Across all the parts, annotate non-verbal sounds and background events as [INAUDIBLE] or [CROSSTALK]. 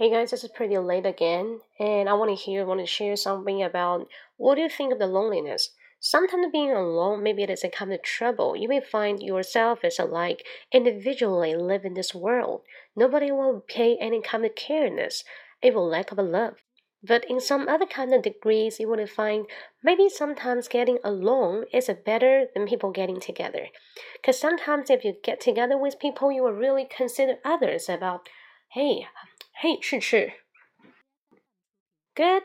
Hey guys, this is pretty late again, and I want to hear, want to share something about what do you think of the loneliness? Sometimes being alone, maybe it is a kind of trouble. You may find yourself as a like individually live in this world. Nobody will pay any kind of careness, even lack of a love. But in some other kind of degrees, you will find maybe sometimes getting alone is a better than people getting together. Because sometimes if you get together with people, you will really consider others about, hey, hey, 吃吃，good，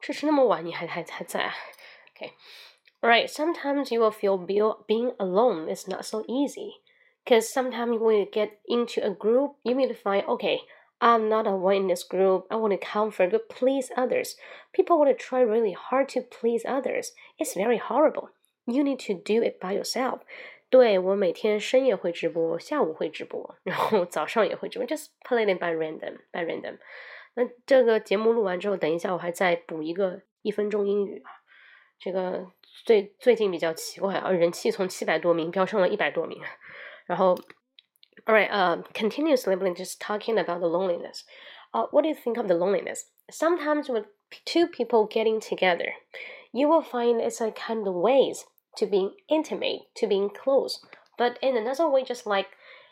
吃吃那么晚你还还还在啊？Okay, right. Sometimes you will feel being alone is not so easy, because sometimes when you get into a group, you need to find okay. I'm not a one in this group. I want to comfort but please others. People want to try really hard to please others. It's very horrible. You need to do it by yourself. 对我每天深夜会直播，下午会直播，然后早上也会直播，just play it by random，by random。那这个节目录完之后，等一下我还再补一个一分钟英语啊。这个最最近比较奇怪啊，人气从七百多名飙升了一百多名。然后，all right，呃，continuously just talking about the loneliness。Uh, what do you think of the loneliness? Sometimes with two people getting together, you will find it's a kind of ways to being intimate, to being close. But in another way, just like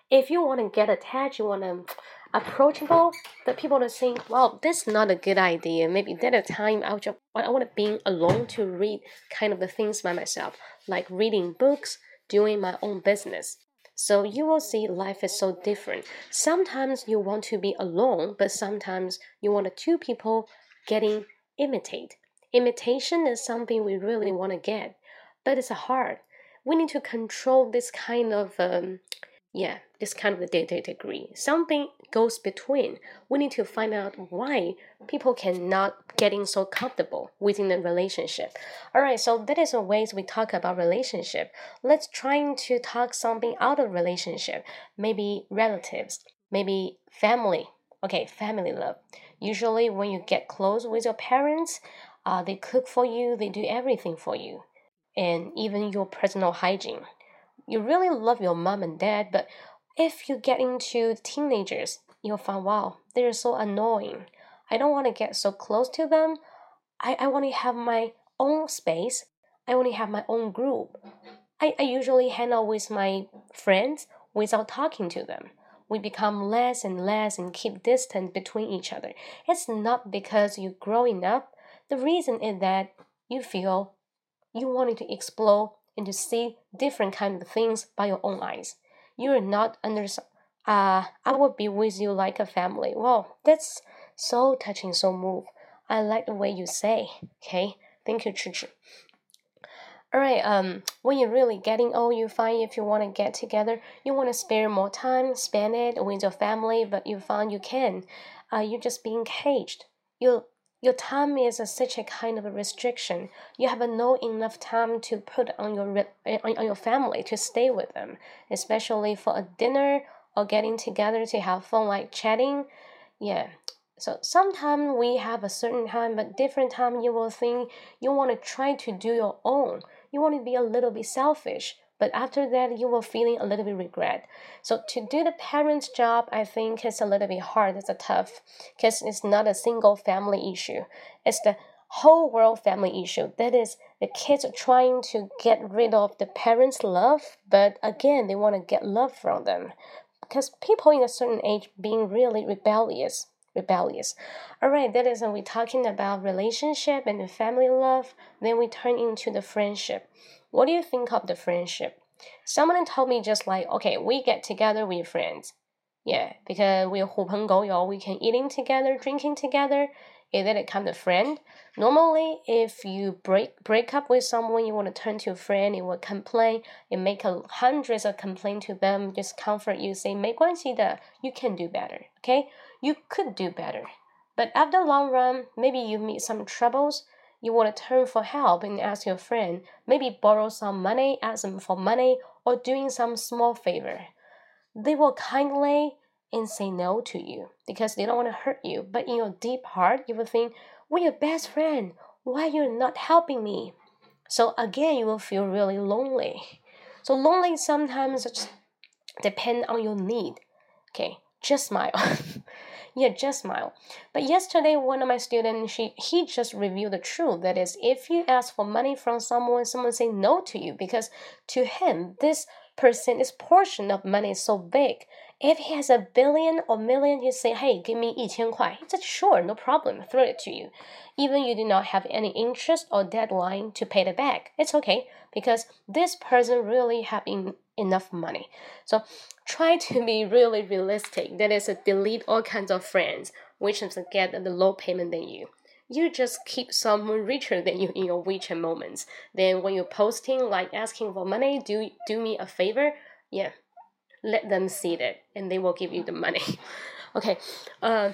if you want to get attached, you want to approachable, but people to think, well, this is not a good idea. Maybe at a time I just I want to be alone to read kind of the things by myself, like reading books, doing my own business. So you will see life is so different. Sometimes you want to be alone, but sometimes you want two people getting imitate. Imitation is something we really want to get but it's hard. We need to control this kind of um, yeah, this kind of the degree. Something goes between. We need to find out why people cannot getting so comfortable within the relationship. All right, so that is the ways we talk about relationship. Let's trying to talk something out of relationship. Maybe relatives, maybe family. Okay, family love. Usually, when you get close with your parents, uh, they cook for you, they do everything for you and even your personal hygiene. You really love your mom and dad, but if you get into teenagers, you'll find wow, they're so annoying. I don't want to get so close to them. I, I want to have my own space. I want to have my own group. I, I usually hang out with my friends without talking to them. We become less and less and keep distance between each other. It's not because you're growing up. The reason is that you feel you wanted to explore and to see different kind of things by your own eyes. You are not under uh I will be with you like a family. Well, that's so touching, so move. I like the way you say. Okay, thank you, Chi Alright, um, when you're really getting old, you find if you want to get together, you want to spare more time, spend it with your family, but you find you can. Uh, you're just being caged. You your time is such a kind of a restriction. You have no enough time to put on your eh, on, on your family to stay with them, especially for a dinner or getting together to have fun, like chatting. Yeah. So sometimes we have a certain time, but different time you will think you want to try to do your own. You want to be a little bit selfish but after that you will feeling a little bit regret. So to do the parents job i think is a little bit hard. It's a tough because it's not a single family issue. It's the whole world family issue. That is the kids are trying to get rid of the parents love but again they want to get love from them. Because people in a certain age being really rebellious rebellious. All right that is when we're talking about relationship and the family love then we turn into the friendship what do you think of the friendship? Someone told me just like, okay, we get together with friends. Yeah, because we're 狐朋狗友, we can eating together, drinking together. Is that a kind of friend? Normally, if you break break up with someone, you want to turn to a friend, you will complain, you make a hundreds of complaint to them, just comfort you, say 没关系的, you can do better. Okay, you could do better. But after long run, maybe you meet some troubles you want to turn for help and ask your friend, maybe borrow some money, ask them for money, or doing some small favor. They will kindly and say no to you because they don't want to hurt you. But in your deep heart, you will think, We're your best friend. Why you're not helping me? So again, you will feel really lonely. So lonely sometimes just depend on your need. Okay, just smile. [LAUGHS] Yeah, just smile. But yesterday, one of my students, she he just revealed the truth. That is, if you ask for money from someone, someone say no to you because to him this person, this portion of money is so big. If he has a billion or million, he say, "Hey, give me 一千块." He said, "Sure, no problem. Throw it to you." Even you do not have any interest or deadline to pay it back, it's okay because this person really have in, enough money. So try to be really realistic. That is, delete all kinds of friends which is get the low payment than you. You just keep someone richer than you in your WeChat moments. Then when you're posting like asking for money, do do me a favor. Yeah, let them see that and they will give you the money. [LAUGHS] okay, uh,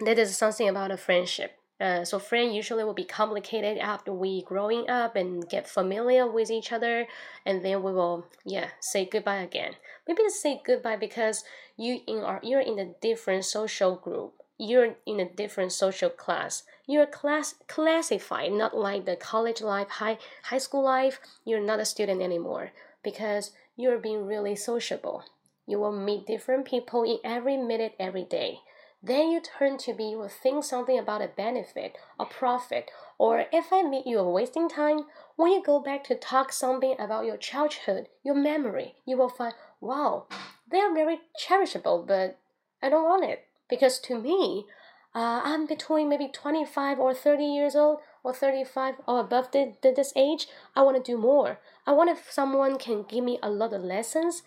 that is something about a friendship. Uh, so friend usually will be complicated after we growing up and get familiar with each other and then we will yeah say goodbye again. Maybe say goodbye because you in are you're in a different social group. You're in a different social class. You're class classified not like the college life high high school life. You're not a student anymore because you're being really sociable. You will meet different people in every minute every day then you turn to me will think something about a benefit, a profit, or if I meet you wasting time, when you go back to talk something about your childhood, your memory, you will find, wow, they are very cherishable, but I don't want it. Because to me, uh, I'm between maybe 25 or 30 years old or 35 or above the, the, this age. I want to do more. I want if someone can give me a lot of lessons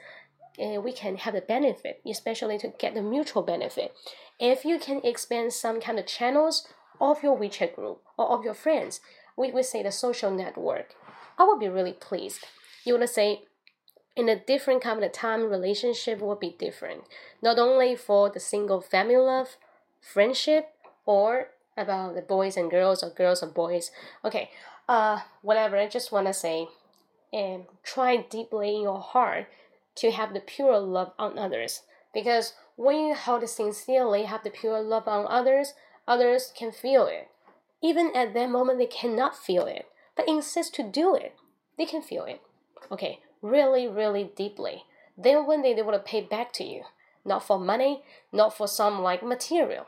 and we can have the benefit, especially to get the mutual benefit. If you can expand some kind of channels of your WeChat group or of your friends, we would say the social network, I would be really pleased. You would say, in a different kind of time, relationship will be different. Not only for the single family love, friendship, or about the boys and girls or girls and boys. Okay, uh, whatever. I just wanna say, and try deeply in your heart to have the pure love on others. Because when you hold sincerely have the pure love on others, others can feel it. Even at that moment, they cannot feel it, but insist to do it. They can feel it. Okay, really, really deeply. Then one day they will pay back to you. Not for money, not for some like material.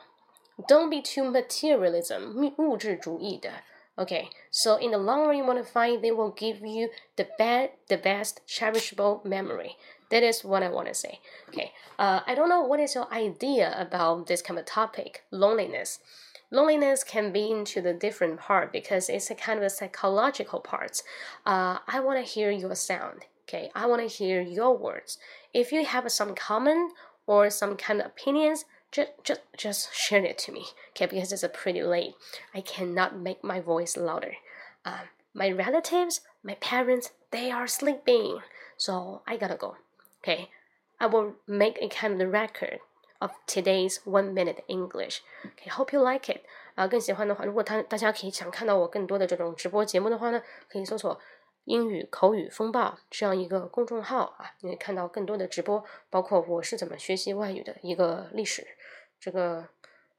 Don't be too materialism, 物质主义的. Okay, so in the long run, you want to find they will give you the best, the best cherishable memory. That is what I want to say. Okay, uh, I don't know what is your idea about this kind of topic, loneliness. Loneliness can be into the different part because it's a kind of a psychological part. Uh, I want to hear your sound. Okay, I want to hear your words. If you have some comment or some kind of opinions, just just just share it to me. Okay, because it's a pretty late. I cannot make my voice louder. Um, my relatives, my parents, they are sleeping, so I gotta go. Okay, I will make a kind of record of today's one minute English. Okay, hope you like it. 啊，更喜欢的话，如果他大家可以想看到我更多的这种直播节目的话呢，可以搜索“英语口语风暴”这样一个公众号啊，你会看到更多的直播，包括我是怎么学习外语的一个历史。这个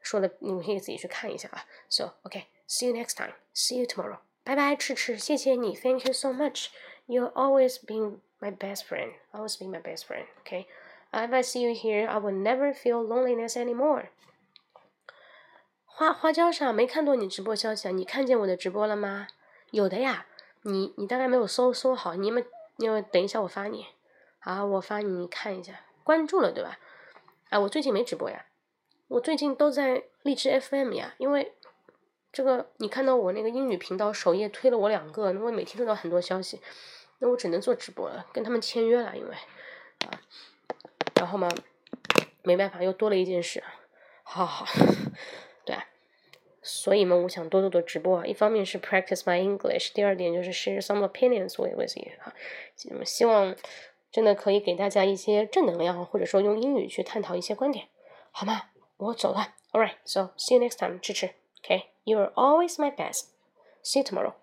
说的你们可以自己去看一下啊。So, okay, see you next time. See you tomorrow. 拜拜，赤赤，谢谢你，Thank you so much. You always been my best friend. Always be my best friend. Okay. If I see you here, I will never feel loneliness anymore. 花花椒上没看到你直播消息啊？你看见我的直播了吗？有的呀。你你大概没有搜搜好，你们因为等一下我发你，好，我发你看一下，关注了对吧？啊，我最近没直播呀，我最近都在荔枝 FM 呀，因为这个你看到我那个英语频道首页推了我两个，因为每天收到很多消息。那我只能做直播了，跟他们签约了，因为啊，然后嘛，没办法，又多了一件事，好好，对，所以嘛，我想多做做直播啊。一方面是 practice my English，第二点就是 share some opinions with you 啊。希望真的可以给大家一些正能量，或者说用英语去探讨一些观点，好吗？我走了，All right，so see you next time，支持，OK，you are always my best，see you tomorrow。